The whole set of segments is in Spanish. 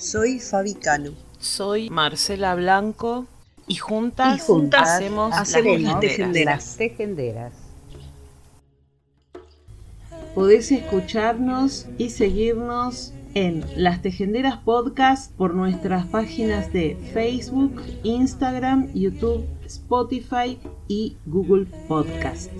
Soy Fabi Cano. Soy Marcela Blanco y juntas, y juntas hacemos, hacemos las, tejenderas. Las tejenderas. Podés escucharnos y seguirnos en Las Tejenderas Podcast por nuestras páginas de Facebook, Instagram, YouTube, Spotify y Google Podcast.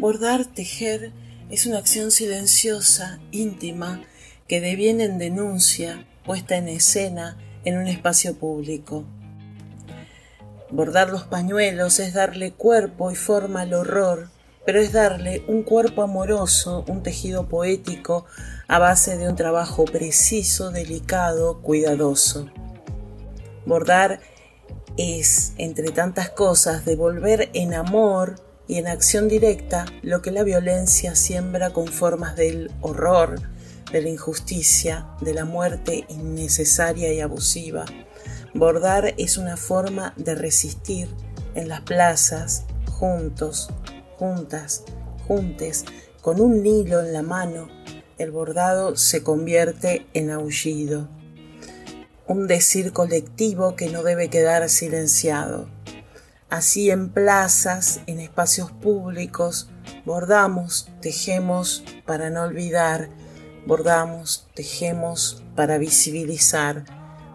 Bordar, tejer es una acción silenciosa, íntima, que deviene en denuncia, puesta en escena en un espacio público. Bordar los pañuelos es darle cuerpo y forma al horror, pero es darle un cuerpo amoroso, un tejido poético a base de un trabajo preciso, delicado, cuidadoso. Bordar es, entre tantas cosas, devolver en amor y en acción directa lo que la violencia siembra con formas del horror, de la injusticia, de la muerte innecesaria y abusiva. Bordar es una forma de resistir en las plazas, juntos, juntas, juntes, con un hilo en la mano, el bordado se convierte en aullido. Un decir colectivo que no debe quedar silenciado. Así en plazas, en espacios públicos, bordamos, tejemos para no olvidar, bordamos, tejemos para visibilizar,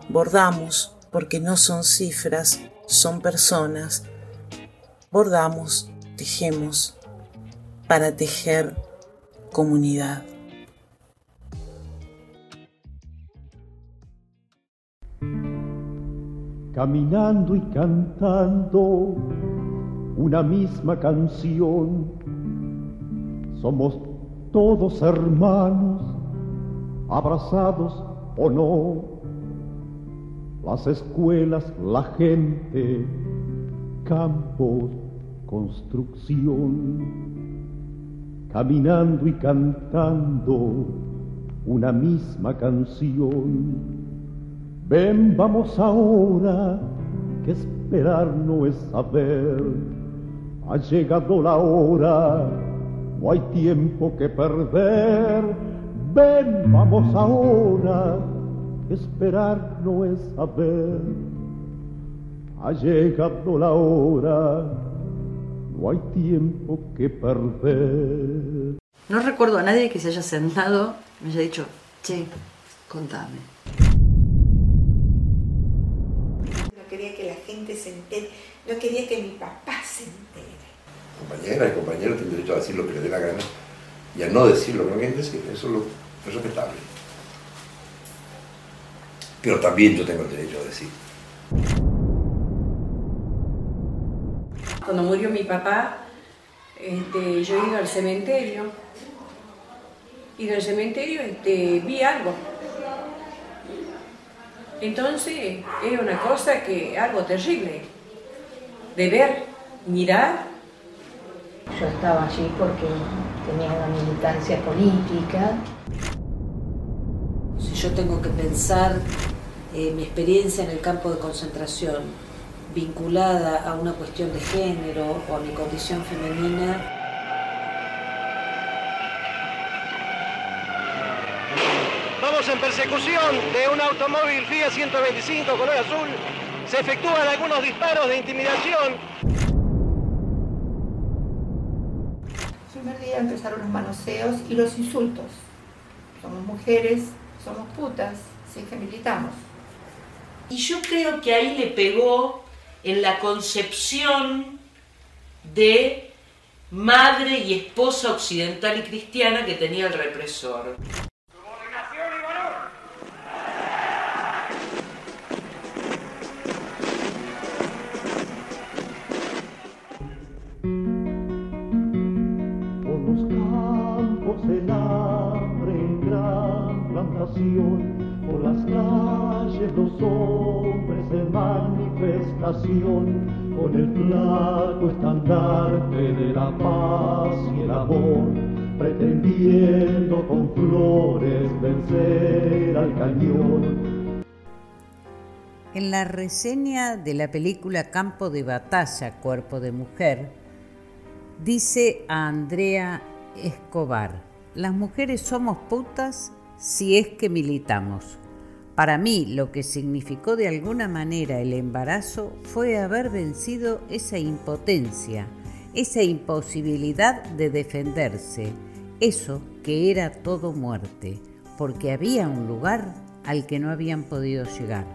bordamos porque no son cifras, son personas, bordamos, tejemos para tejer comunidad. Caminando y cantando una misma canción, somos todos hermanos, abrazados o no, las escuelas, la gente, campos, construcción, caminando y cantando una misma canción. Ven, vamos ahora, que esperar no es saber. Ha llegado la hora, no hay tiempo que perder. Ven, vamos ahora, que esperar no es saber. Ha llegado la hora, no hay tiempo que perder. No recuerdo a nadie que se haya sentado y me haya dicho, che, contame. No quería que la gente se entere, no quería que mi papá se entere. Compañeras y compañeros tienen derecho a decir lo que les dé la gana y a no decir lo que no quieren decir, eso es, lo, es respetable. Pero también yo tengo el derecho a decir. Cuando murió mi papá, este, yo he ido al cementerio. Y del cementerio este, vi algo. Entonces era una cosa que, algo terrible, de ver, mirar. Yo estaba allí porque tenía una militancia política. Si yo tengo que pensar eh, mi experiencia en el campo de concentración vinculada a una cuestión de género o a mi condición femenina, En persecución de un automóvil Fiat 125 color azul. Se efectúan algunos disparos de intimidación. El primer día empezaron los manoseos y los insultos. Somos mujeres, somos putas, sí que militamos. Y yo creo que ahí le pegó en la concepción de madre y esposa occidental y cristiana que tenía el represor. Por las calles los hombres de manifestación, con el flaco estandarte de la paz y el amor, pretendiendo con flores vencer al cañón. En la reseña de la película Campo de Batalla, Cuerpo de Mujer, dice a Andrea Escobar, las mujeres somos putas si es que militamos. Para mí lo que significó de alguna manera el embarazo fue haber vencido esa impotencia, esa imposibilidad de defenderse, eso que era todo muerte, porque había un lugar al que no habían podido llegar.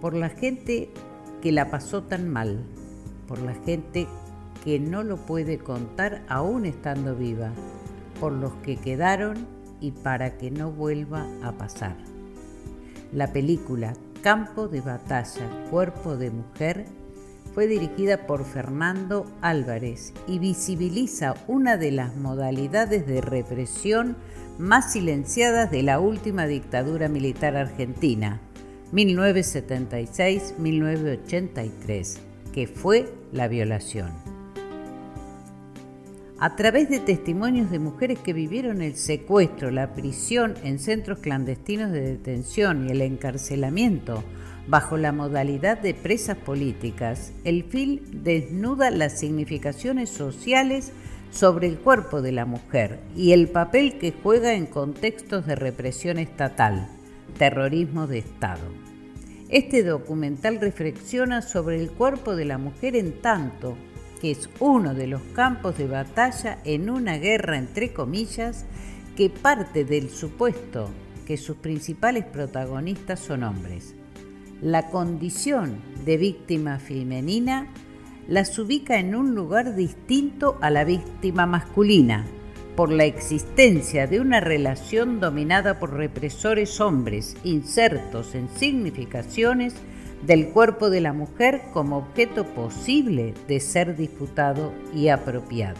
Por la gente que la pasó tan mal, por la gente que no lo puede contar aún estando viva, por los que quedaron y para que no vuelva a pasar. La película Campo de Batalla, Cuerpo de Mujer fue dirigida por Fernando Álvarez y visibiliza una de las modalidades de represión más silenciadas de la última dictadura militar argentina, 1976-1983, que fue la violación a través de testimonios de mujeres que vivieron el secuestro, la prisión en centros clandestinos de detención y el encarcelamiento bajo la modalidad de presas políticas, el film desnuda las significaciones sociales sobre el cuerpo de la mujer y el papel que juega en contextos de represión estatal, terrorismo de Estado. Este documental reflexiona sobre el cuerpo de la mujer en tanto que es uno de los campos de batalla en una guerra entre comillas que parte del supuesto que sus principales protagonistas son hombres. La condición de víctima femenina las ubica en un lugar distinto a la víctima masculina, por la existencia de una relación dominada por represores hombres insertos en significaciones del cuerpo de la mujer como objeto posible de ser disputado y apropiado.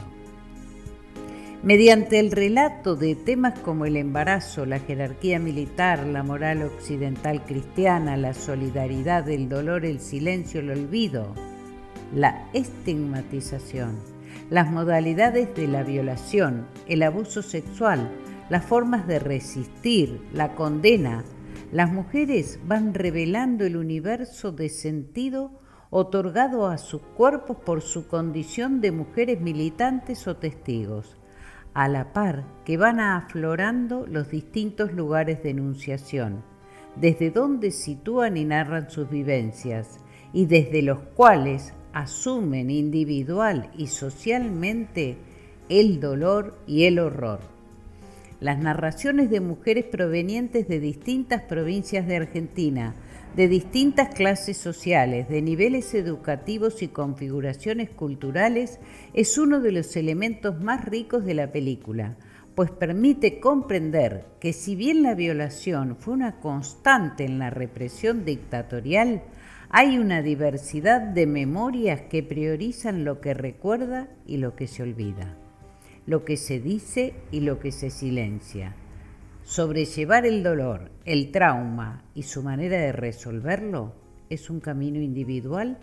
Mediante el relato de temas como el embarazo, la jerarquía militar, la moral occidental cristiana, la solidaridad, el dolor, el silencio, el olvido, la estigmatización, las modalidades de la violación, el abuso sexual, las formas de resistir, la condena, las mujeres van revelando el universo de sentido otorgado a sus cuerpos por su condición de mujeres militantes o testigos, a la par que van aflorando los distintos lugares de enunciación, desde donde sitúan y narran sus vivencias, y desde los cuales asumen individual y socialmente el dolor y el horror las narraciones de mujeres provenientes de distintas provincias de Argentina, de distintas clases sociales, de niveles educativos y configuraciones culturales, es uno de los elementos más ricos de la película, pues permite comprender que si bien la violación fue una constante en la represión dictatorial, hay una diversidad de memorias que priorizan lo que recuerda y lo que se olvida lo que se dice y lo que se silencia. Sobrellevar el dolor, el trauma y su manera de resolverlo es un camino individual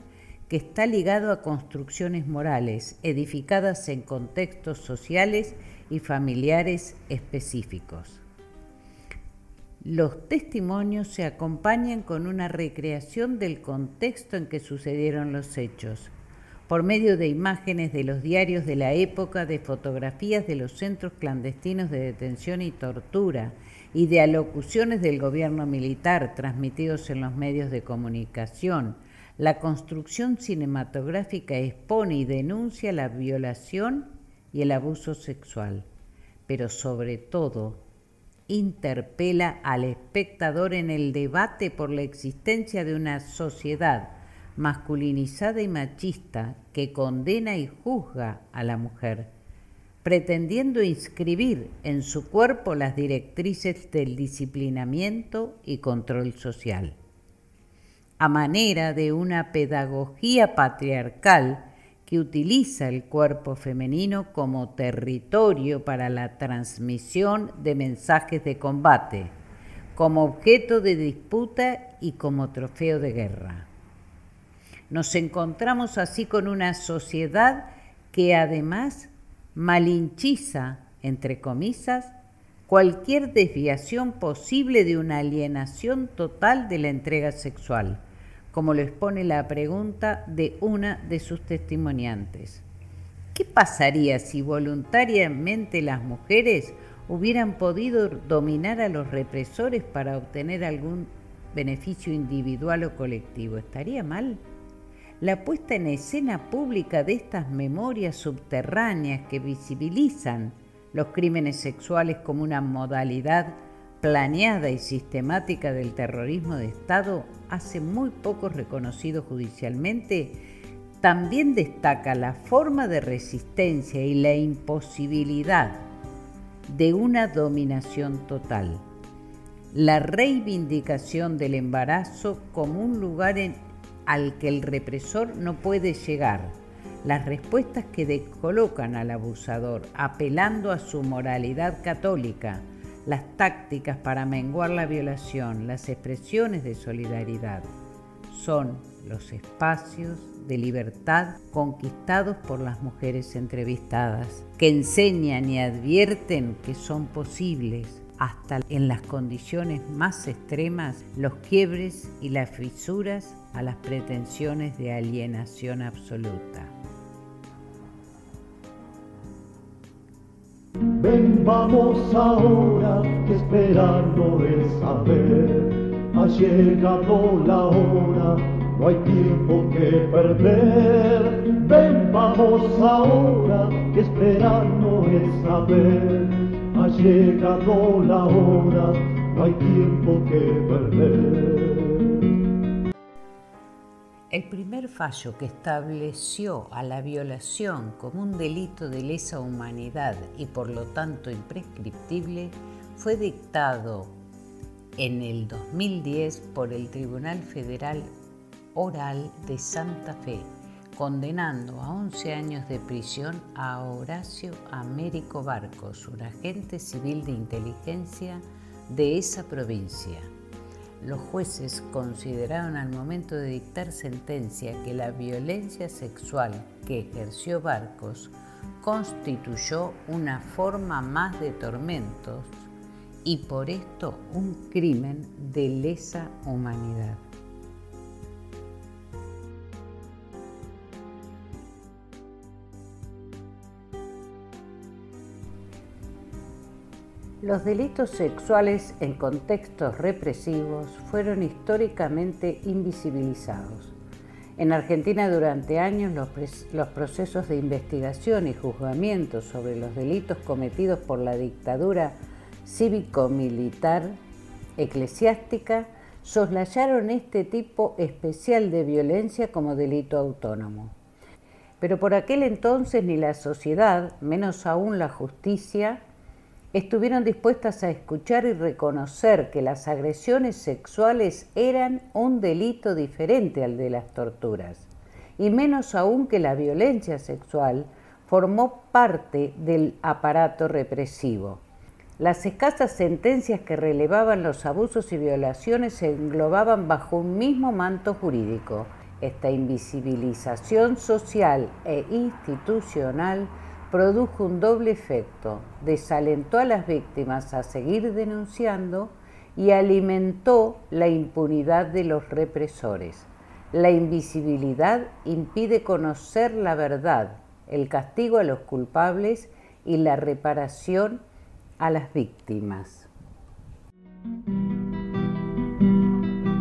que está ligado a construcciones morales edificadas en contextos sociales y familiares específicos. Los testimonios se acompañan con una recreación del contexto en que sucedieron los hechos, por medio de imágenes de los diarios de la época, de fotografías de los centros clandestinos de detención y tortura y de alocuciones del gobierno militar transmitidos en los medios de comunicación. La construcción cinematográfica expone y denuncia la violación y el abuso sexual, pero sobre todo interpela al espectador en el debate por la existencia de una sociedad masculinizada y machista que condena y juzga a la mujer, pretendiendo inscribir en su cuerpo las directrices del disciplinamiento y control social. A manera de una pedagogía patriarcal que utiliza el cuerpo femenino como territorio para la transmisión de mensajes de combate, como objeto de disputa y como trofeo de guerra. Nos encontramos así con una sociedad que además malinchiza, entre comillas, cualquier desviación posible de una alienación total de la entrega sexual, como lo expone la pregunta de una de sus testimoniantes. ¿Qué pasaría si voluntariamente las mujeres hubieran podido dominar a los represores para obtener algún beneficio individual o colectivo? ¿Estaría mal? La puesta en escena pública de estas memorias subterráneas que visibilizan los crímenes sexuales como una modalidad planeada y sistemática del terrorismo de Estado hace muy poco reconocido judicialmente, también destaca la forma de resistencia y la imposibilidad de una dominación total. La reivindicación del embarazo como un lugar al que el represor no puede llegar. Las respuestas que descolocan al abusador, apelando a su moralidad católica, las tácticas para menguar la violación, las expresiones de solidaridad, son los espacios de libertad conquistados por las mujeres entrevistadas, que enseñan y advierten que son posibles hasta en las condiciones más extremas los quiebres y las fisuras a las pretensiones de alienación absoluta. Ven, vamos ahora, que esperando es saber, ha llegado la hora no hay tiempo que perder. Ven, vamos ahora, que esperar no es saber. Ha llegado la hora, no hay tiempo que perder. El primer fallo que estableció a la violación como un delito de lesa humanidad y por lo tanto imprescriptible fue dictado en el 2010 por el Tribunal Federal Oral de Santa Fe, condenando a 11 años de prisión a Horacio Américo Barcos, un agente civil de inteligencia de esa provincia. Los jueces consideraron al momento de dictar sentencia que la violencia sexual que ejerció Barcos constituyó una forma más de tormentos y por esto un crimen de lesa humanidad. Los delitos sexuales en contextos represivos fueron históricamente invisibilizados. En Argentina durante años los, procesos de investigación y juzgamiento sobre los delitos cometidos por la dictadura cívico-militar eclesiástica soslayaron este tipo especial de violencia como delito autónomo. Pero por aquel entonces ni la sociedad, menos aún la justicia, estuvieron dispuestas a escuchar y reconocer que las agresiones sexuales eran un delito diferente al de las torturas, y menos aún que la violencia sexual formó parte del aparato represivo. Las escasas sentencias que relevaban los abusos y violaciones se englobaban bajo un mismo manto jurídico. Esta invisibilización social e institucional produjo un doble efecto. Desalentó a las víctimas a seguir denunciando y alimentó la impunidad de los represores. La invisibilidad impide conocer la verdad, el castigo a los culpables y la reparación a las víctimas.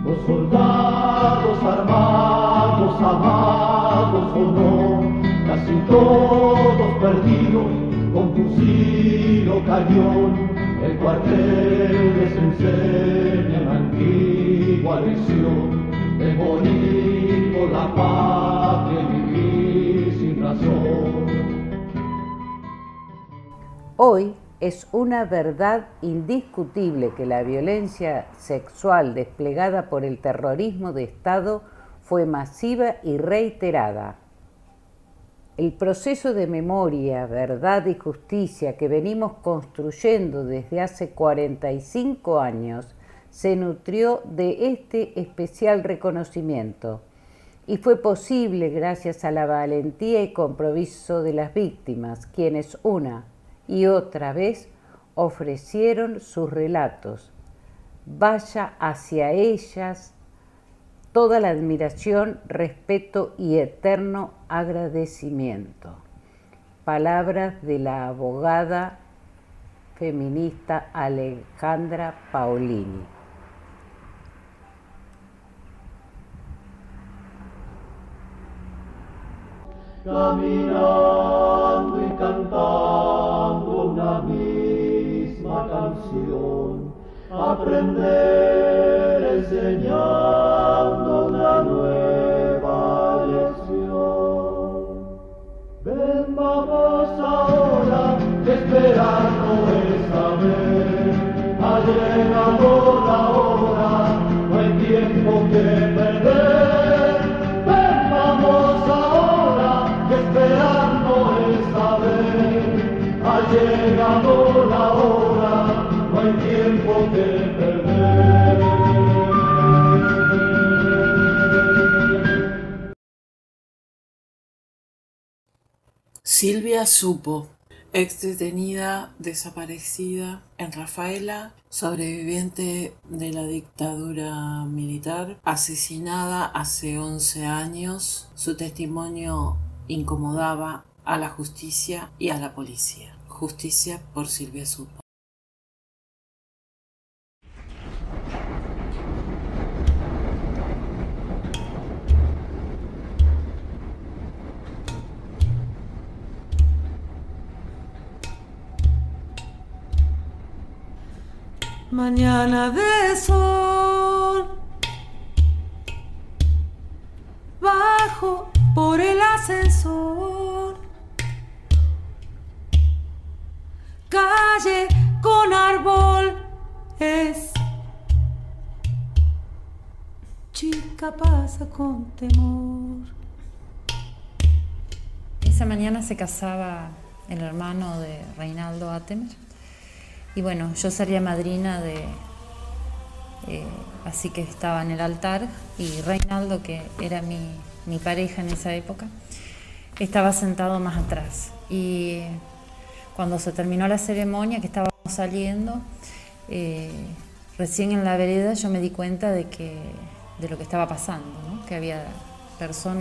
Los soldados armados, amados casi todos perdidos, con fusil o cañón, el cuartel les enseña la antigua lección de morir por la patria y vivir sin razón. Hoy es una verdad indiscutible que la violencia sexual desplegada por el terrorismo de Estado fue masiva y reiterada el proceso de memoria, verdad y justicia que venimos construyendo desde hace 45 años se nutrió de este especial reconocimiento y fue posible gracias a la valentía y compromiso de las víctimas, quienes una y otra vez ofrecieron sus relatos. Vaya hacia ellas toda la admiración, respeto y eterno agradecimiento. Palabras de la abogada feminista Alejandra Paolini. caminando y cantando una misma canción, aprender enseñando Silvia Supo, ex detenida desaparecida en Rafaela, sobreviviente de la dictadura militar, asesinada hace 11 años. Su testimonio incomodaba a la justicia y a la policía. Justicia por Silvia Supo. Mañana de sol, bajo por el ascensor, calle con árbol es. Chica pasa con temor. Esa mañana se casaba el hermano de Reinaldo Atemer. Y bueno, yo sería madrina de. eh, así que estaba en el altar y Reinaldo, que era mi, mi pareja en esa época, estaba sentado más atrás. Y cuando se terminó la ceremonia, que estábamos saliendo, eh, recién en la vereda yo me di cuenta de, que, de lo que estaba pasando, ¿no? que había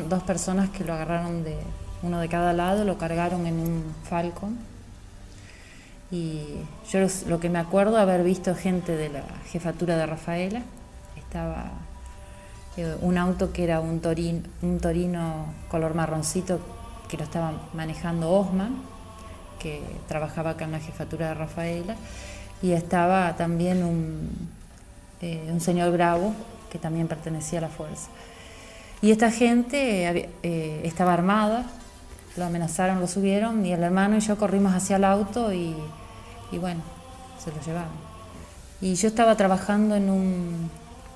dos personas que lo agarraron de uno de cada lado, lo cargaron en un Falcon y yo los- lo que me acuerdo haber visto gente de la jefatura de Rafaela, estaba eh, un auto que era un torino, un torino color marroncito que lo estaba manejando Osman, que trabajaba acá en la jefatura de Rafaela, y estaba también un, eh, un señor Bravo que también pertenecía a la fuerza. Y esta gente había- eh, estaba armada, lo amenazaron, lo subieron, y el hermano y yo corrimos hacia el auto y, y bueno, se lo llevaron. Y yo estaba trabajando en un,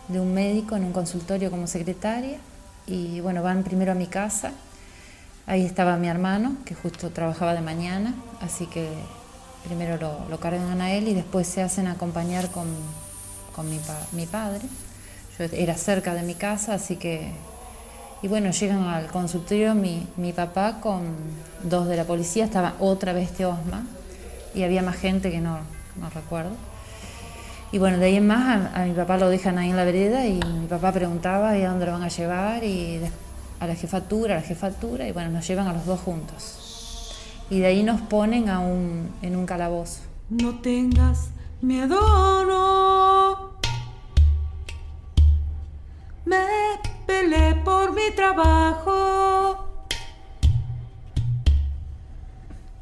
de un médico, en un consultorio como secretaria, y bueno, van primero a mi casa, ahí estaba mi hermano, que justo trabajaba de mañana, así que primero lo, lo cargan a él y después se hacen acompañar con, con mi, mi padre. Yo era cerca de mi casa, así que y bueno, llegan al consultorio mi, mi papá con dos de la policía, estaba otra vez este Osma y había más gente que no, no recuerdo. Y bueno, de ahí en más a, mi papá lo dejan ahí en la vereda y mi papá preguntaba ¿y a dónde lo van a llevar? Y a la jefatura, a la jefatura y bueno, nos llevan a los dos juntos. Y de ahí nos ponen a un, en un calabozo. No tengas miedo, no. Me peleé por mi trabajo.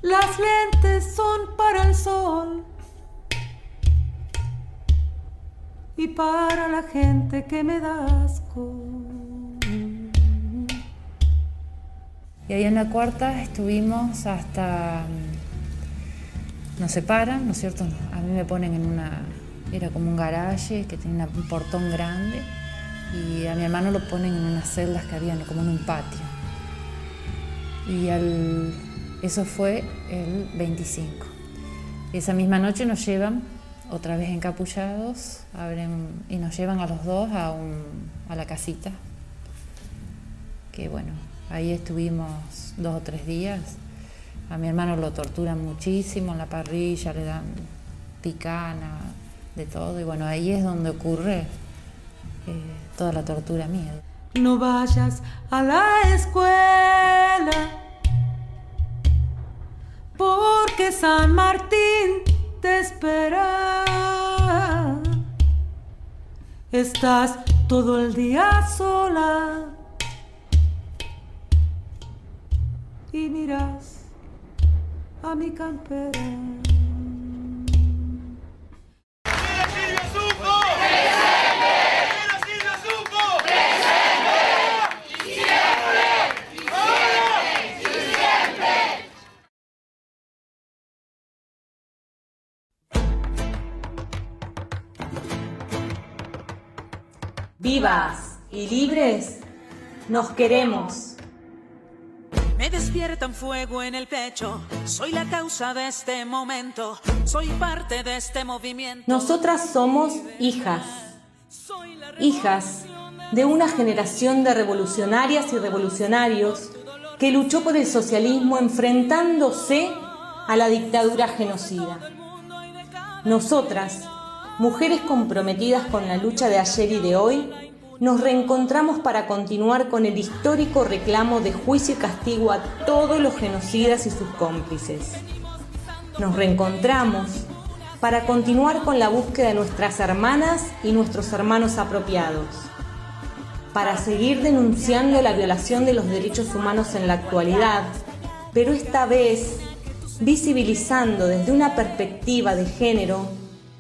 Las lentes son para el sol y para la gente que me da asco. Y ahí en la cuarta estuvimos hasta. mm, Nos separan, ¿no es cierto? A mí me ponen en una. Era como un garaje que tenía un portón grande. Y a mi hermano lo ponen en unas celdas que habían como en un patio. Y al, eso fue el 25. Esa misma noche nos llevan otra vez encapullados, abren y nos llevan a los dos a, a la casita. Que bueno, ahí estuvimos dos o tres días. A mi hermano lo torturan muchísimo en la parrilla, le dan picana, de todo. Y bueno, ahí es donde ocurre eh, toda la tortura mía. No vayas a la escuela, porque San Martín te espera. Estás todo el día sola y miras a mi campera. Vivas y libres, nos queremos. Me despierta un fuego en el pecho, soy la causa de este momento, soy parte de este movimiento. Nosotras somos hijas, hijas de una generación de revolucionarias y revolucionarios que luchó por el socialismo enfrentándose a la dictadura genocida. Nosotras mujeres comprometidas con la lucha de ayer y de hoy, nos reencontramos para continuar con el histórico reclamo de juicio y castigo a todos los genocidas y sus cómplices. Nos reencontramos para continuar con la búsqueda de nuestras hermanas y nuestros hermanos apropiados, para seguir denunciando la violación de los derechos humanos en la actualidad, pero esta vez visibilizando desde una perspectiva de género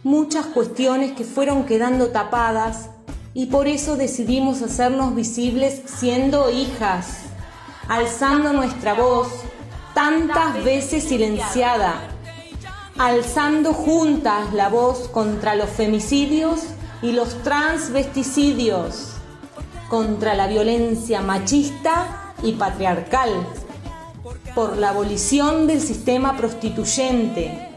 muchas cuestiones que fueron quedando tapadas y por eso decidimos hacernos visibles siendo hijas, alzando nuestra voz tantas veces silenciada, alzando juntas la voz contra los femicidios y los transvesticidios, contra la violencia machista y patriarcal, por la abolición del sistema prostituyente,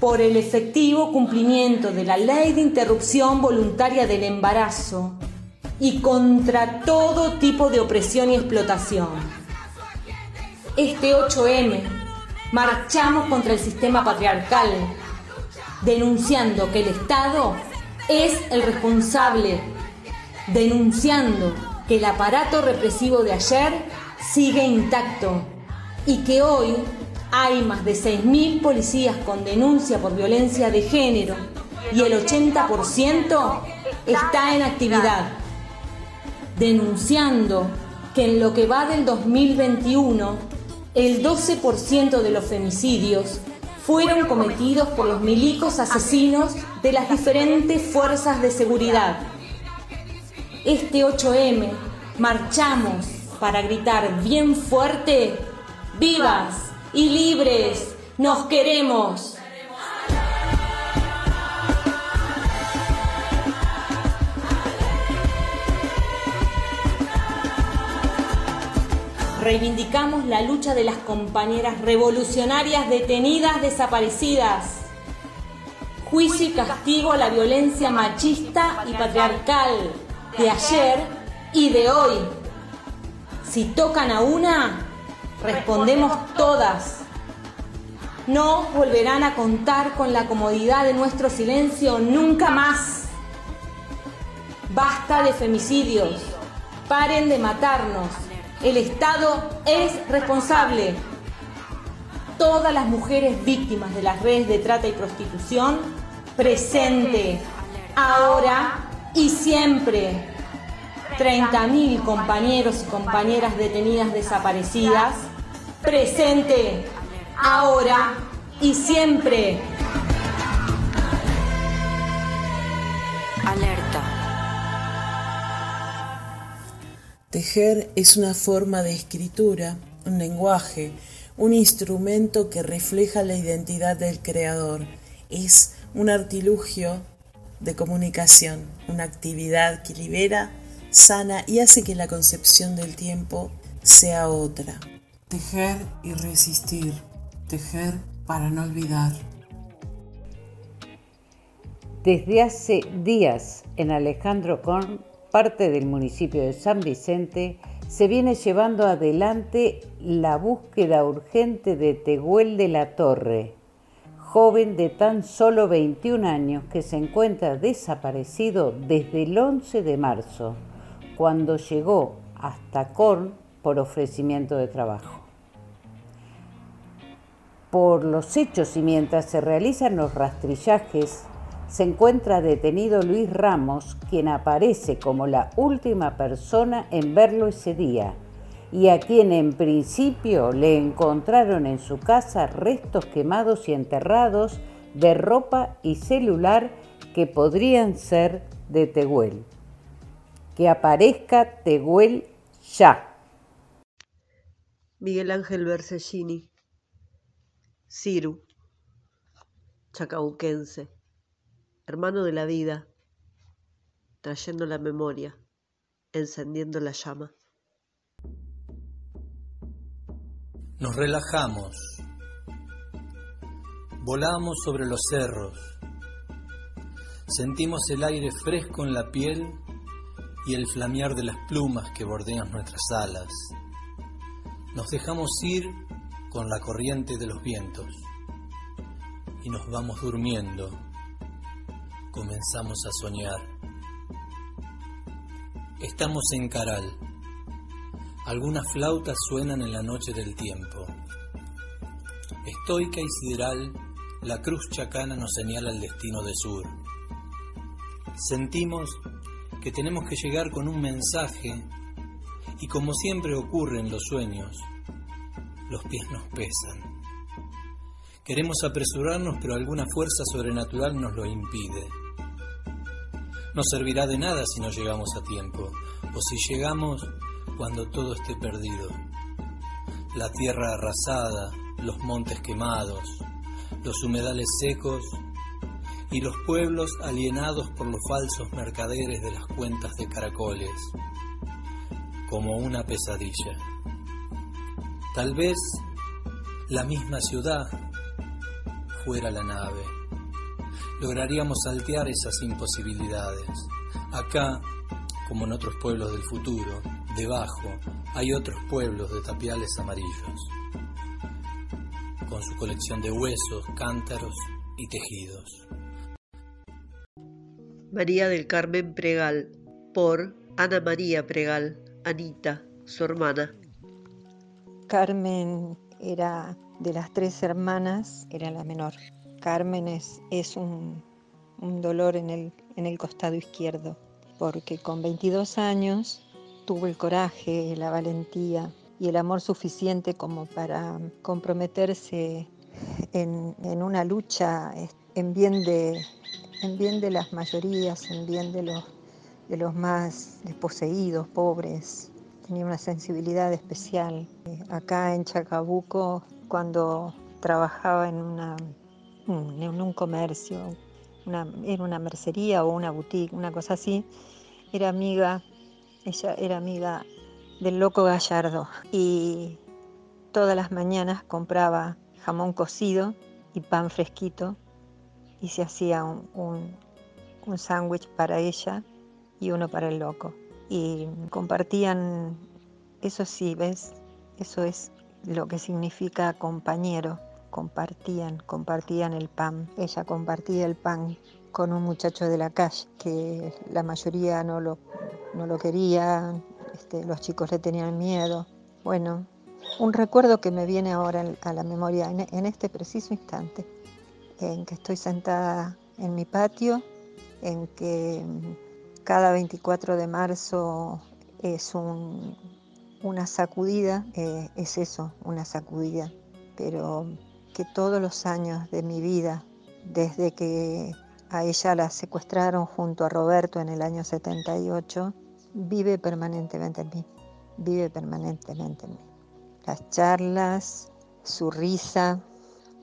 por el efectivo cumplimiento de la ley de interrupción voluntaria del embarazo y contra todo tipo de opresión y explotación. Este 8M marchamos contra el sistema patriarcal, denunciando que el Estado es el responsable, denunciando que el aparato represivo de ayer sigue intacto y que hoy hay más de 6.000 policías con denuncia por violencia de género y el 80% está en actividad, denunciando que en lo que va del 2021, el 12% de los femicidios fueron cometidos por los milicos asesinos de las diferentes fuerzas de seguridad. Este 8M marchamos para gritar bien fuerte, ¡vivas! Y libres. Nos queremos. Reivindicamos la lucha de las compañeras revolucionarias detenidas desaparecidas. Juicio y castigo a la violencia machista y patriarcal de ayer y de hoy. Si tocan a una, Respondemos todas. No volverán a contar con la comodidad de nuestro silencio nunca más. Basta de femicidios. Paren de matarnos. El Estado es responsable. Todas las mujeres víctimas de las redes de trata y prostitución, presente, ahora y siempre. 30.000 compañeros y compañeras detenidas desaparecidas, presente, ahora y siempre. Alerta. Tejer es una forma de escritura, un lenguaje, un instrumento que refleja la identidad del creador. Es un artilugio de comunicación, una actividad que libera sana y hace que la concepción del tiempo sea otra. Tejer y resistir, tejer para no olvidar. Desde hace días en Alejandro Korn, parte del municipio de San Vicente, se viene llevando adelante la búsqueda urgente de Tehuel de la Torre, joven de tan solo 21 años que se encuentra desaparecido desde el 11 de marzo, cuando llegó hasta Korn por ofrecimiento de trabajo. Por los hechos y mientras se realizan los rastrillajes, se encuentra detenido Luis Ramos, quien aparece como la última persona en verlo ese día y a quien en principio le encontraron en su casa restos quemados y enterrados de ropa y celular que podrían ser de Tehuel. Que aparezca Tehuel ya. Miguel Ángel Bersellini, Ciru, chacabuquense hermano de la vida, trayendo la memoria, encendiendo la llama. Nos relajamos, volamos sobre los cerros, sentimos el aire fresco en la piel y el flamear de las plumas que bordean nuestras alas. Nos dejamos ir con la corriente de los vientos y nos vamos durmiendo comenzamos a soñar. Estamos en Caral. Algunas flautas suenan en la noche del tiempo. Estoica y sideral, la cruz chacana nos señala el destino de sur. Sentimos que tenemos que llegar con un mensaje y como siempre ocurre en los sueños, los pies nos pesan. Queremos apresurarnos, pero alguna fuerza sobrenatural nos lo impide. No servirá de nada si no llegamos a tiempo, o si llegamos cuando todo esté perdido. La tierra arrasada, los montes quemados, los humedales secos y los pueblos alienados por los falsos mercaderes de las cuentas de caracoles, como una pesadilla. Tal vez la misma ciudad fuera la nave lograríamos saltear esas imposibilidades. Acá, como en otros pueblos del futuro, debajo hay otros pueblos de tapiales amarillos, con su colección de huesos, cántaros y tejidos. María del Carmen Pregal, por Ana María Pregal, Anita, su hermana. Carmen era de las tres hermanas, era la menor. Carmen es, un, dolor en el, en el costado izquierdo, porque con 22 años tuvo el coraje, la valentía y el amor suficiente como para comprometerse en, una lucha en bien, de, en bien de las mayorías, en bien de los, de los más desposeídos, pobres. Tenía una sensibilidad especial. Acá en Chacabuco, cuando trabajaba en una en un comercio, una, en una mercería o una boutique, una cosa así, era amiga, ella era amiga del loco Gallardo y todas las mañanas compraba jamón cocido y pan fresquito y se hacía un, un sándwich para ella y uno para el loco. Y compartían, eso sí, ¿ves? Eso es lo que significa compañero compartían, compartían el pan. Ella compartía el pan con un muchacho de la calle, que la mayoría no lo, no lo quería, este, los chicos le tenían miedo. Bueno, un recuerdo que me viene ahora a la memoria en, este preciso instante, en que estoy sentada en mi patio, en que cada 24 de marzo es una sacudida, eh, es eso, una sacudida, pero que todos los años de mi vida, desde que a ella la secuestraron junto a Roberto en el año 78, vive permanentemente en mí, vive permanentemente en mí. Las charlas, su risa,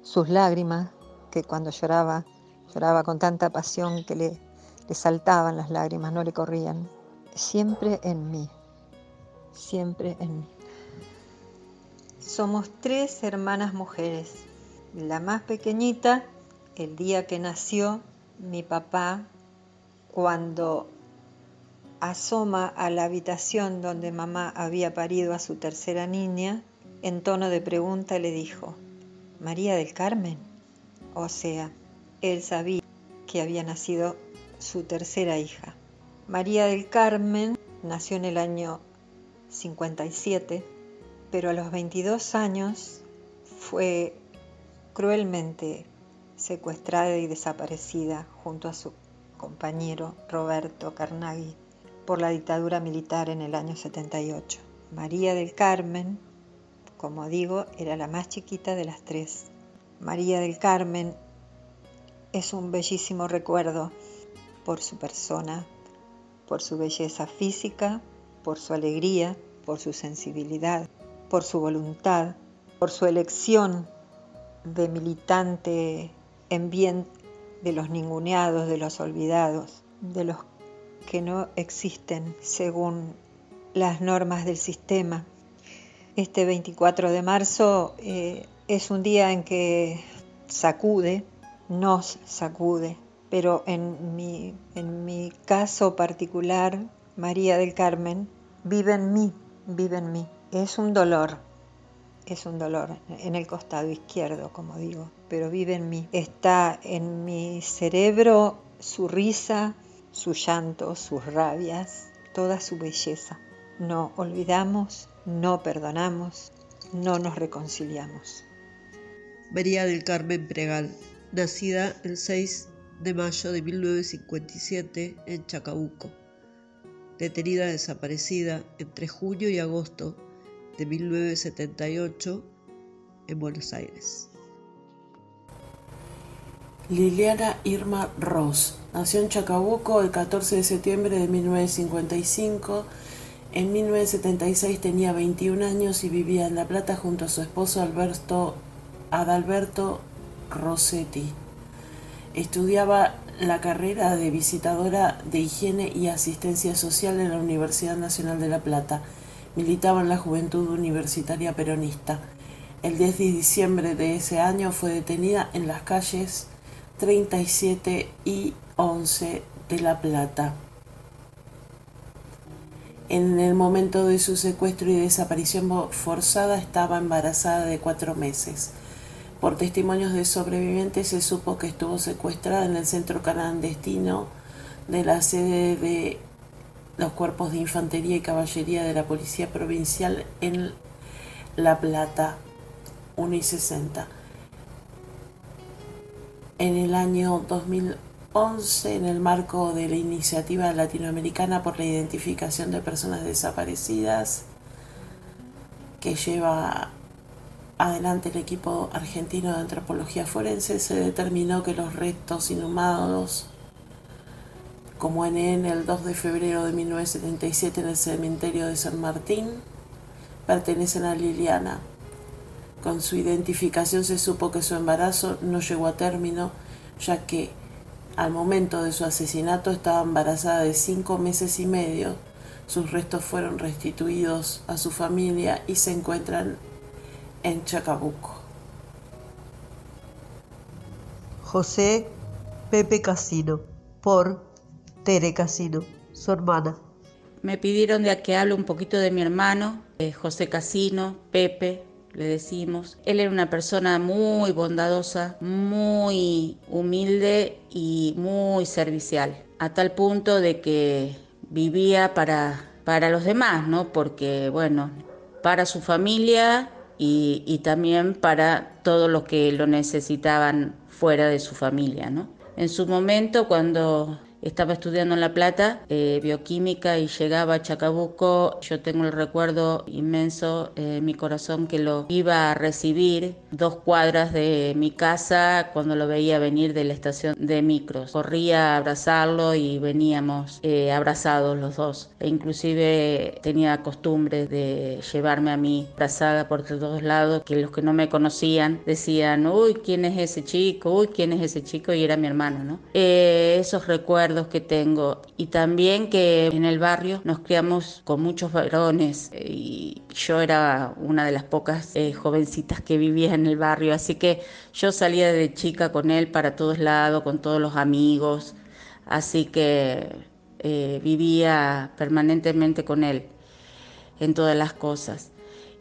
sus lágrimas, que cuando lloraba, lloraba con tanta pasión que le, le saltaban las lágrimas, no le corrían. Siempre en mí, siempre en mí. Somos tres hermanas mujeres, la más pequeñita, el día que nació, mi papá cuando asoma a la habitación donde mamá había parido a su tercera niña, en tono de pregunta le dijo, María del Carmen. O sea, él sabía que había nacido su tercera hija. María del Carmen nació en el año 57, pero a los 22 años fue cruelmente secuestrada y desaparecida junto a su compañero Roberto Carnaghi por la dictadura militar en el año 78. María del Carmen, como digo, era la más chiquita de las tres. María del Carmen es un bellísimo recuerdo por su persona, por su belleza física, por su alegría, por su sensibilidad, por su voluntad, por su elección de militante en bien de los ninguneados, de los olvidados, de los que no existen según las normas del sistema. Este 24 de marzo eh, es un día en que sacude, nos sacude, pero en mi, en mi caso particular, María del Carmen vive en mí, vive en mí. Es un dolor, es un dolor en el costado izquierdo, como digo, pero vive en mí. Está en mi cerebro su risa, su llanto, sus rabias, toda su belleza. No olvidamos, no perdonamos, no nos reconciliamos. María del Carmen Pregal, nacida el 6 de mayo de 1957 en Chacabuco, detenida desaparecida entre junio y agosto de 1978 en Buenos Aires. Liliana Irma Ross nació en Chacabuco el 14 de septiembre de 1955. En 1976 tenía 21 años y vivía en La Plata junto a su esposo Alberto Adalberto Rossetti. Estudiaba la carrera de visitadora de higiene y asistencia social en la Universidad Nacional de La Plata. Militaba en la Juventud Universitaria Peronista. El 10 de diciembre de ese año fue detenida en las calles 37 y 11 de La Plata. En el momento de su secuestro y desaparición forzada estaba embarazada de cuatro meses. Por testimonios de sobrevivientes se supo que estuvo secuestrada en el centro clandestino de la sede de los cuerpos de infantería y caballería de la Policía Provincial en La Plata, 1 y 60 en el año 2011 en el marco de la iniciativa latinoamericana por la identificación de personas desaparecidas que lleva adelante el equipo argentino de antropología forense se determinó que los restos inhumados como en el 2 de febrero de 1977 en el cementerio de San Martín pertenecen a Liliana con su identificación se supo que su embarazo no llegó a término, ya que al momento de su asesinato estaba embarazada de cinco meses y medio. Sus restos fueron restituidos a su familia y se encuentran en Chacabuco. José Pepe Casino, por Tere Casino, su hermana. Me pidieron de que hable un poquito de mi hermano, eh, José Casino, Pepe, le decimos. Él era una persona muy bondadosa, muy humilde y muy servicial, a tal punto de que vivía para, para los demás, ¿no? Porque, bueno, para su familia y, y también para todos los que lo necesitaban fuera de su familia, ¿no? En su momento, cuando estaba estudiando en La Plata, eh, bioquímica, y llegaba a Chacabuco. Yo tengo el recuerdo inmenso en mi corazón que lo iba a recibir dos cuadras de mi casa cuando lo veía venir de la estación de micros. Corría a abrazarlo y veníamos eh, abrazados los dos. E inclusive tenía costumbre de llevarme a mí abrazada por todos lados, que los que no me conocían decían, uy, ¿quién es ese chico? Uy, ¿quién es ese chico? Y era mi hermano, ¿no? Eh, esos recuerdos que tengo. Y también que en el barrio nos criamos con muchos varones y yo era una de las pocas eh, jovencitas que vivía en el barrio, así que yo salía de chica con él para todos lados, con todos los amigos, así que eh, vivía permanentemente con él en todas las cosas.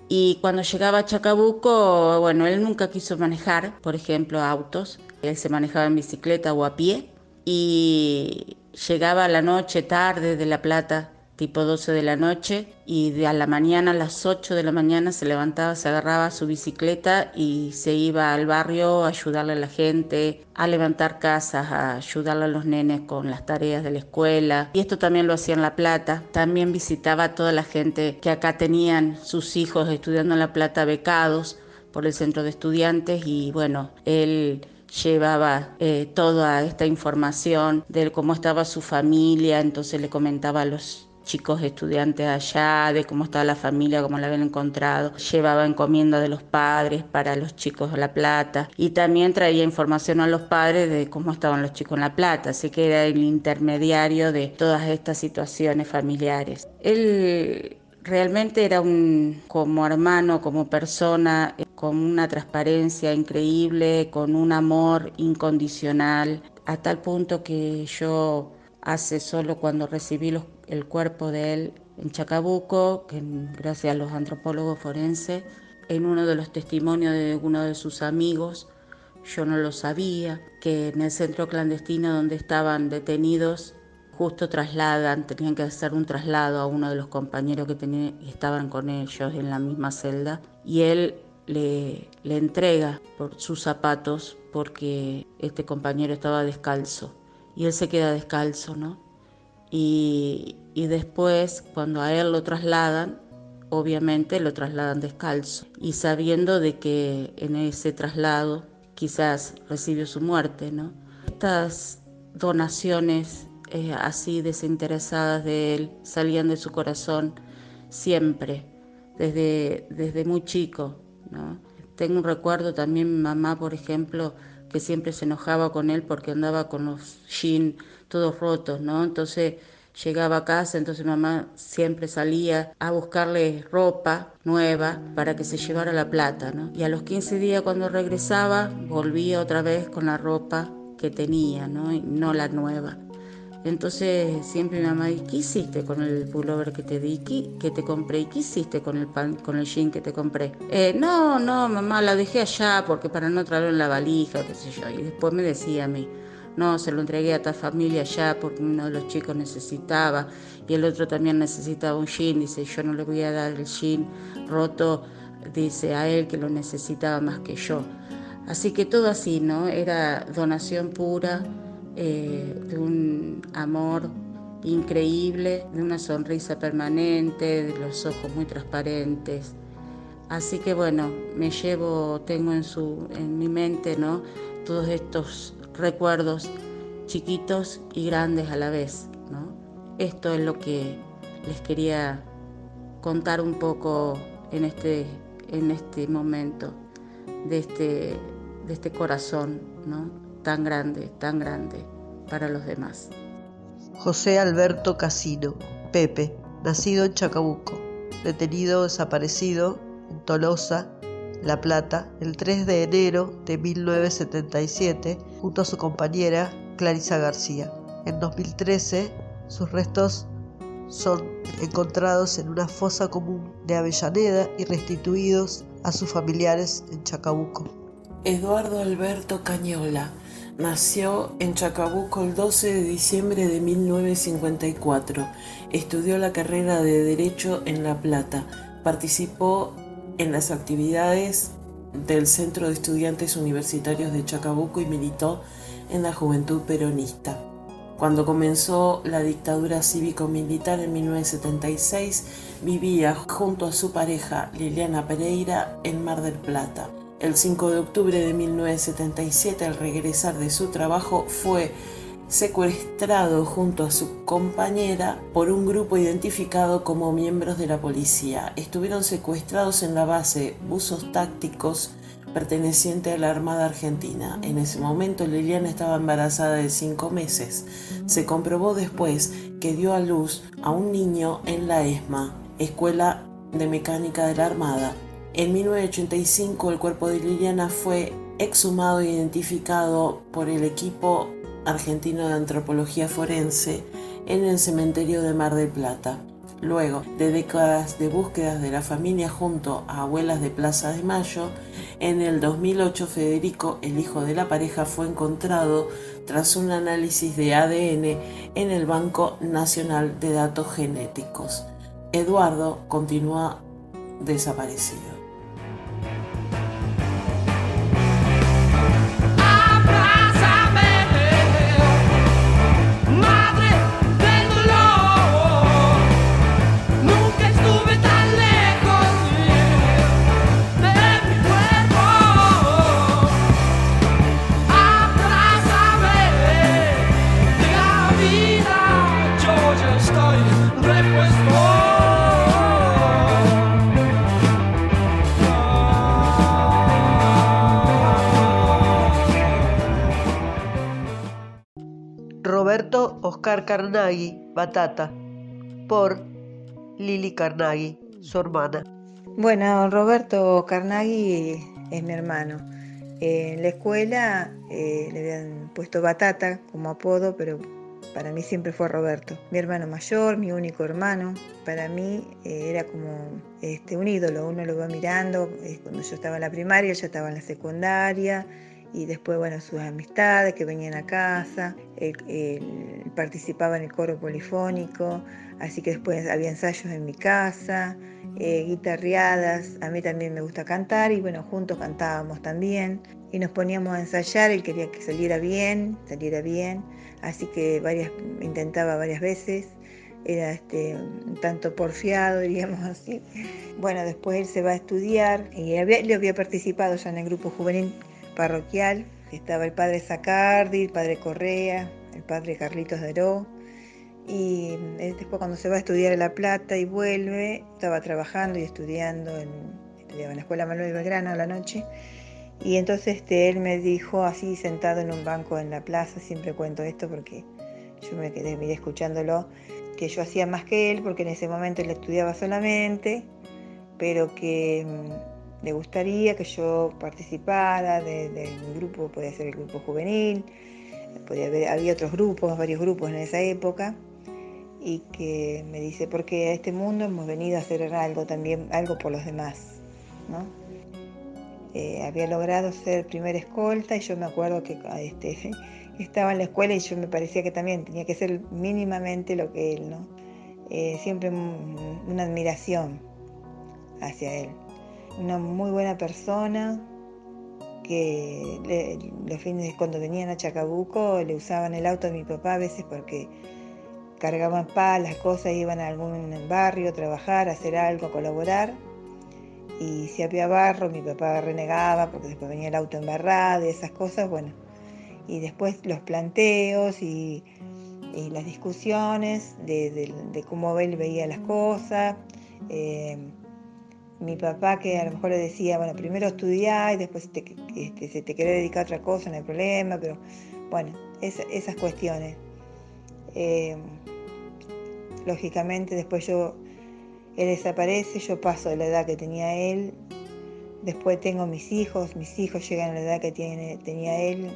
Y cuando llegaba a Chacabuco, bueno, él nunca quiso manejar, por ejemplo, autos. Él se manejaba en bicicleta o a pie. Y llegaba a la noche, tarde de La Plata, tipo 12 de la noche y de a la mañana a las 8 de la mañana se levantaba, se agarraba su bicicleta y se iba al barrio a ayudarle a la gente, a levantar casas, a ayudarle a los nenes con las tareas de la escuela. Y esto también lo hacía en La Plata. También visitaba a toda la gente que acá tenían sus hijos estudiando en La Plata becados por el centro de estudiantes y bueno, él llevaba eh, toda esta información de cómo estaba su familia, entonces le comentaba a los chicos estudiantes allá, de cómo estaba la familia, cómo la habían encontrado. Llevaba encomienda de los padres para los chicos de La Plata y también traía información a los padres de cómo estaban los chicos en La Plata, así que era el intermediario de todas estas situaciones familiares. Él realmente era un como hermano, como persona, eh, con una transparencia increíble, con un amor incondicional, a tal punto que yo hace solo cuando recibí el cuerpo de él en Chacabuco, que gracias a los antropólogos forenses, en uno de los testimonios de uno de sus amigos, yo no lo sabía, que en el centro clandestino donde estaban detenidos, justo trasladan, tenían que hacer un traslado a uno de los compañeros que tenían, estaban con ellos en la misma celda, y él le, le entrega por sus zapatos porque este compañero estaba descalzo, y él se queda descalzo, ¿no? y, después cuando a él lo trasladan, obviamente lo trasladan descalzo y sabiendo de que en ese traslado quizás recibió su muerte, ¿no? Estas donaciones eh, así desinteresadas de él salían de su corazón siempre, desde, desde muy chico, ¿no? Tengo un recuerdo también mi mamá, por ejemplo, que siempre se enojaba con él porque andaba con los jeans todos rotos, ¿no? Entonces llegaba a casa, entonces mamá siempre salía a buscarle ropa nueva para que se llevara la plata, ¿no? Y a los 15 días cuando regresaba, volvía otra vez con la ropa que tenía, ¿no? Y no la nueva. Entonces siempre mi mamá, ¿y qué hiciste con el pullover que te di? ¿Qué, te compré? ¿Y qué hiciste con el pan, con el jean que te compré? Eh, no, no, mamá, la dejé allá porque para no traerlo en la valija, qué sé yo. Y después me decía a mí, no, se lo entregué a esta familia allá porque uno de los chicos necesitaba y el otro también necesitaba un jean, dice, yo no le voy a dar el jean roto, dice a él que lo necesitaba más que yo. Así que todo así, ¿no? Era donación pura, eh, de un amor increíble, de una sonrisa permanente, de los ojos muy transparentes. Así que bueno, me llevo, tengo en, su, en mi mente, ¿no? Todos estos recuerdos chiquitos y grandes a la vez. ¿no? Esto es lo que les quería contar un poco en este, en este momento de este, de este corazón ¿no? Tan grande, tan grande para los demás. José Alberto Casino, Pepe, nacido en Chacabuco, detenido desaparecido en Tolosa la Plata el 3 de enero de 1977 junto a su compañera Clarisa García. En 2013 sus restos son encontrados en una fosa común de Avellaneda y restituidos a sus familiares en Chacabuco. Eduardo Alberto Cañola nació en Chacabuco el 12 de diciembre de 1954. Estudió la carrera de Derecho en La Plata. Participó en las actividades del Centro de Estudiantes Universitarios de Chacabuco y militó en la Juventud Peronista. Cuando comenzó la dictadura cívico-militar en 1976, vivía junto a su pareja Liliana Pereira en Mar del Plata. El 5 de octubre de 1977, al regresar de su trabajo, fue secuestrado junto a su compañera por un grupo identificado como miembros de la policía. Estuvieron secuestrados en la base Buzos Tácticos perteneciente a la Armada Argentina. En ese momento Liliana estaba embarazada de cinco meses. Se comprobó después que dio a luz a un niño en la ESMA, Escuela de Mecánica de la Armada. En 1985 el cuerpo de Liliana fue exhumado e identificado por el equipo argentino de antropología forense en el cementerio de Mar del Plata. Luego de décadas de búsquedas de la familia junto a abuelas de Plaza de Mayo, en el 2008 Federico, el hijo de la pareja, fue encontrado tras un análisis de ADN en el Banco Nacional de Datos Genéticos. Eduardo continúa desaparecido. Carnaghi, Batata, por Lili Carnaghi, su hermana. Bueno, Roberto Carnaghi es mi hermano. En la escuela eh, le habían puesto Batata como apodo, pero para mí siempre fue Roberto. Mi hermano mayor, mi único hermano. Para mí eh, era como este, un ídolo. Uno lo va mirando. eh, cuando yo estaba en la primaria, yo estaba en la secundaria. Y después, bueno, sus amistades que venían a casa. Él, él participaba en el coro polifónico. Así que después había ensayos en mi casa, eh, guitarreadas. A mí también me gusta cantar y bueno, juntos cantábamos también. Y nos poníamos a ensayar, él quería que saliera bien, saliera bien. Así que varias, intentaba varias veces. Era este, un tanto porfiado, diríamos así. Bueno, después él se va a estudiar y había, él había participado ya en el grupo juvenil parroquial. Estaba el padre Zacardi, el padre Correa, el padre Carlitos Daró. Y eh, después cuando se va a estudiar a La Plata y vuelve, estaba trabajando y estudiando, en, estudiaba en la Escuela Manuel Belgrano a la noche. Y entonces este, él me dijo, así sentado en un banco en la plaza, siempre cuento esto porque yo me quedé miré escuchándolo, que yo hacía más que él porque en ese momento él estudiaba solamente, pero que mm, le gustaría que yo participara del de, un grupo, podía ser el grupo juvenil, podía haber, había otros grupos, varios grupos en esa época, y que me dice, porque a este mundo hemos venido a hacer algo también, algo por los demás, ¿no? Eh, había logrado ser primera escolta y yo me acuerdo que este, estaba en la escuela y yo me parecía que también tenía que ser mínimamente lo que él, ¿no? Eh, siempre una admiración hacia él. Una muy buena persona que los fines cuando venían a Chacabuco le usaban el auto de mi papá a veces porque cargaban palas, cosas, iban a algún barrio a trabajar, a hacer algo, a colaborar y si había barro, mi papá renegaba porque después venía el auto embarrado y esas cosas, bueno. Y después los planteos y, las discusiones de, cómo él veía las cosas. Eh, mi papá que a lo mejor le decía, bueno, primero estudiar y después te, este, se te quiere dedicar a otra cosa, no hay problema, pero bueno, es, esas cuestiones. Eh, lógicamente después yo él desaparece, yo paso de la edad que tenía él, después tengo mis hijos, mis hijos llegan a la edad que tenía él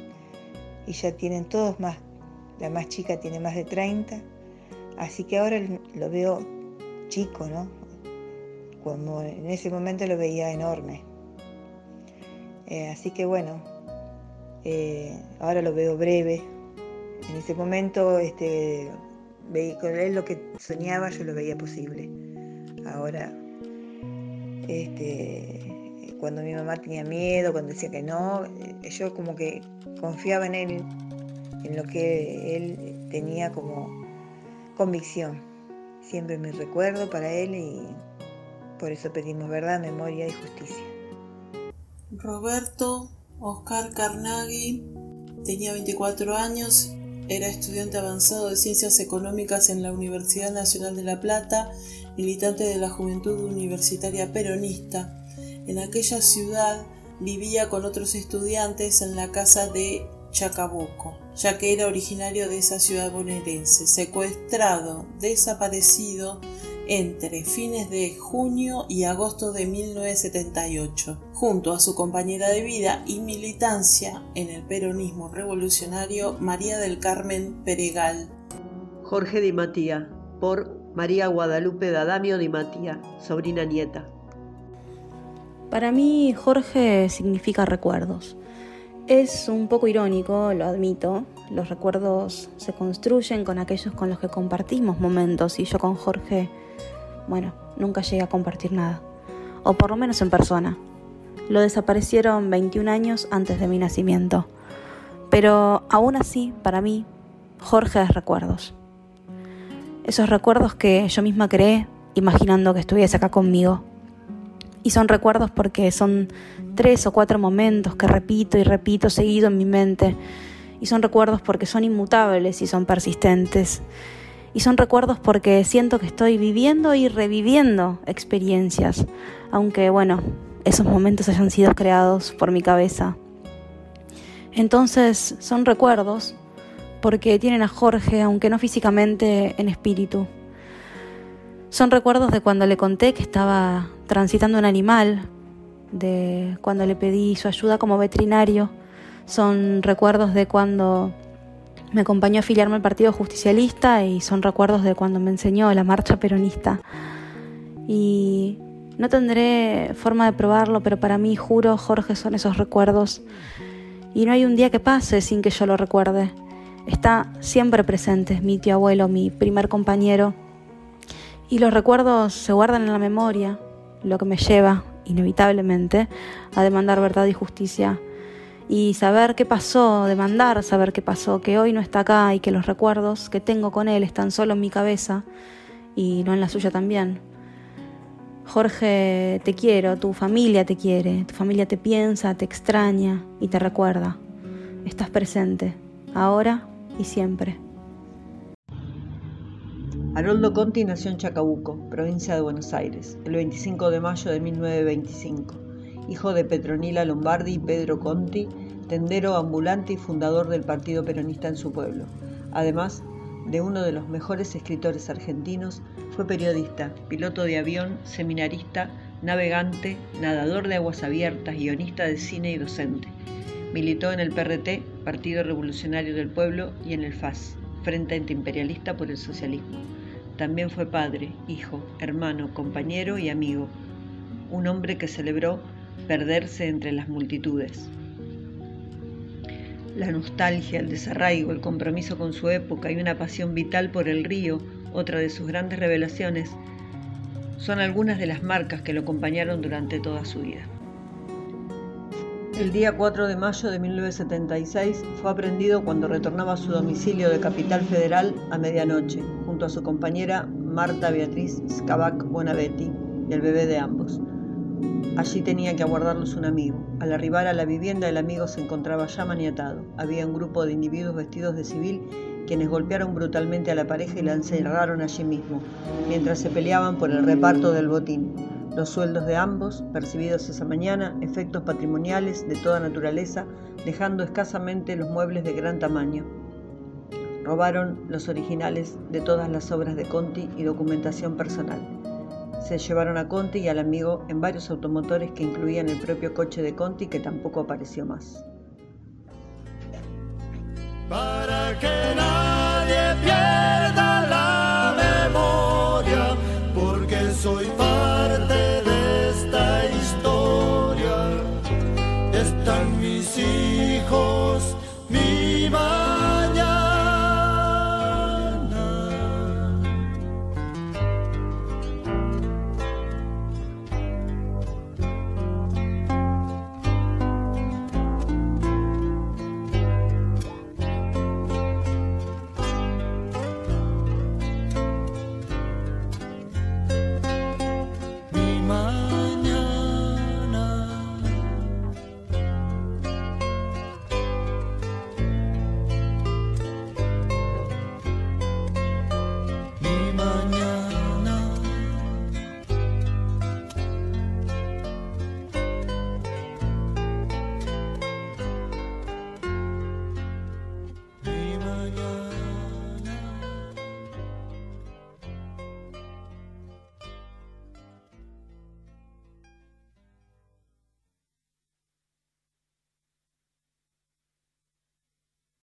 y ya tienen todos más, la más chica tiene más de 30, así que ahora lo veo chico, ¿no? Como en ese momento lo veía enorme. Eh, así que bueno, eh, ahora lo veo breve. En ese momento, este, con él lo que soñaba yo lo veía posible. Ahora, este, cuando mi mamá tenía miedo, cuando decía que no, yo como que confiaba en él, en lo que él tenía como convicción. Siempre me recuerdo para él y por eso pedimos verdad, memoria y justicia. Roberto Oscar Carnaghi tenía 24 años, era estudiante avanzado de Ciencias Económicas en la Universidad Nacional de La Plata militante de la Juventud Universitaria Peronista. En aquella ciudad vivía con otros estudiantes en la casa de Chacabuco, ya que era originario de esa ciudad bonaerense, secuestrado, desaparecido entre fines de junio y agosto de 1978, junto a su compañera de vida y militancia en el peronismo revolucionario María del Carmen Peregal. Jorge Di Matía, por María Guadalupe Dadamio Di Matía, sobrina nieta. Para mí Jorge significa recuerdos. Es un poco irónico, lo admito. Los recuerdos se construyen con aquellos con los que compartimos momentos y yo con Jorge bueno, nunca llegué a compartir nada. O por lo menos en persona. Lo desaparecieron 21 años antes de mi nacimiento. Pero aún así, para mí, Jorge es recuerdos. Esos recuerdos que yo misma creé imaginando que estuviese acá conmigo. Y son recuerdos porque son tres o cuatro momentos que repito y repito seguido en mi mente. Y son recuerdos porque son inmutables y son persistentes y son recuerdos porque siento que estoy viviendo y reviviendo experiencias, aunque bueno, esos momentos hayan sido creados por mi cabeza. Entonces son recuerdos porque tienen a Jorge, aunque no físicamente, en espíritu. Son recuerdos de cuando le conté que estaba transitando un animal, de cuando le pedí su ayuda como veterinario. Son recuerdos de cuando me acompañó a afiliarme al Partido Justicialista y son recuerdos de cuando me enseñó la marcha peronista. Y no tendré forma de probarlo, pero para mí, juro, Jorge, son esos recuerdos. Y no hay un día que pase sin que yo lo recuerde. Está siempre presente, mi tío abuelo, mi primer compañero. Y los recuerdos se guardan en la memoria, lo que me lleva, inevitablemente, a demandar verdad y justicia y saber qué pasó, demandar saber qué pasó, que hoy no está acá y que los recuerdos que tengo con él están solo en mi cabeza y no en la suya también. Jorge, te quiero, tu familia te quiere, tu familia te piensa, te extraña y te recuerda. Estás presente, ahora y siempre. Haroldo Conti nació en Chacabuco, provincia de Buenos Aires, el 25 de mayo de 1925 hijo de Petronila Lombardi y Pedro Conti, tendero ambulante y fundador del Partido Peronista en su pueblo. Además de uno de los mejores escritores argentinos, fue periodista, piloto de avión, seminarista, navegante, nadador de aguas abiertas, guionista de cine y docente. Militó en el PRT, Partido Revolucionario del Pueblo, y en el FAS, Frente Antiimperialista por el Socialismo. También fue padre, hijo, hermano, compañero y amigo. Un hombre que celebró perderse entre las multitudes. La nostalgia, el desarraigo, el compromiso con su época y una pasión vital por el río, otra de sus grandes revelaciones, son algunas de las marcas que lo acompañaron durante toda su vida. El día 4 de mayo de 1976 fue aprendido cuando retornaba a su domicilio de Capital Federal a medianoche, a su compañera Marta Beatriz Scavac Bonavetti y el bebé de ambos. Allí tenía que aguardarlos un amigo. Al arribar a la vivienda, el amigo se encontraba ya maniatado. Había un grupo de individuos vestidos de civil quienes golpearon brutalmente a la pareja y la encerraron allí mismo, mientras se peleaban por el reparto del botín. Los sueldos de ambos, percibidos esa mañana, efectos patrimoniales de toda naturaleza, dejando escasamente los muebles de gran tamaño. Robaron los originales de todas las obras de Conti y documentación personal. Se llevaron a Conti y al amigo en varios automotores que incluían el propio coche de Conti que tampoco apareció más. Para que nadie pierda la memoria, porque soy parte de esta historia. Están mis hijos, mi madre.